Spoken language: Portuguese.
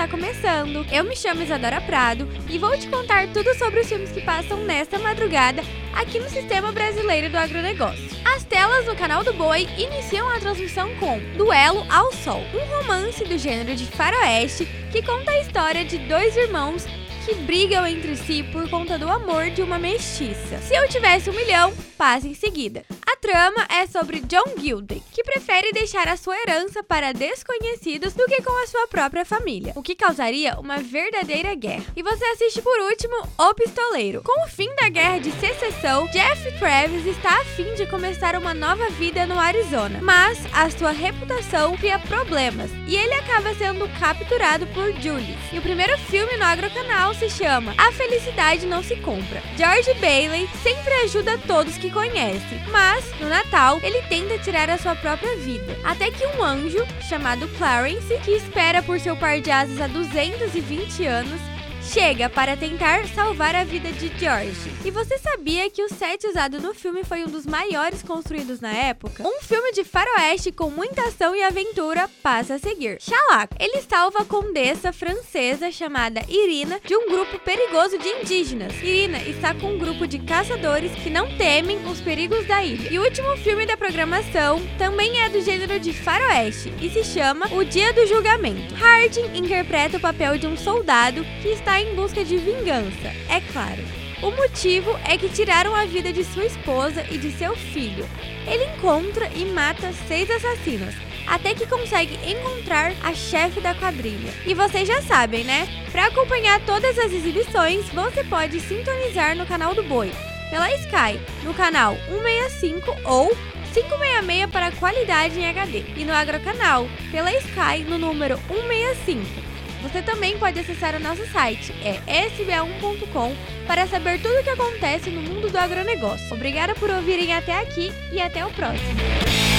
está começando. Eu me chamo Isadora Prado e vou te contar tudo sobre os filmes que passam nesta madrugada aqui no Sistema Brasileiro do Agronegócio. As telas no canal do Boi iniciam a transmissão com Duelo ao Sol, um romance do gênero de faroeste que conta a história de dois irmãos que brigam entre si por conta do amor de uma mestiça. Se eu tivesse um milhão, passa em seguida. A trama é sobre John Gilden, que prefere deixar a sua herança para desconhecidos do que com a sua própria família, o que causaria uma verdadeira guerra. E você assiste por último O Pistoleiro. Com o fim da guerra de secessão, Jeff Travis está a fim de começar uma nova vida no Arizona, mas a sua reputação cria problemas e ele acaba sendo capturado por Julius. E o primeiro filme no Agrocanal se chama A Felicidade Não Se Compra. George Bailey sempre ajuda todos que conhece, mas no Natal ele tenta tirar a sua própria vida. Até que um anjo, chamado Clarence, que espera por seu par de asas há 220 anos, chega para tentar salvar a vida de George. E você sabia que o set usado no filme foi um dos maiores construídos na época? Um filme de faroeste com muita ação e aventura passa a seguir. Xalaco, ele salva a condessa francesa chamada Irina de um grupo perigoso de indígenas. Irina está com um grupo de caçadores que não temem os perigos da ilha. E o último filme da programação também é do gênero de faroeste e se chama O Dia do Julgamento. Harding interpreta o papel de um soldado que em busca de vingança, é claro. O motivo é que tiraram a vida de sua esposa e de seu filho. Ele encontra e mata seis assassinos, até que consegue encontrar a chefe da quadrilha. E vocês já sabem, né? Para acompanhar todas as exibições, você pode sintonizar no canal do Boi, pela Sky, no canal 165 ou 566 para qualidade em HD, e no Agrocanal, pela Sky, no número 165. Você também pode acessar o nosso site, é sba1.com, para saber tudo o que acontece no mundo do agronegócio. Obrigada por ouvirem até aqui e até o próximo.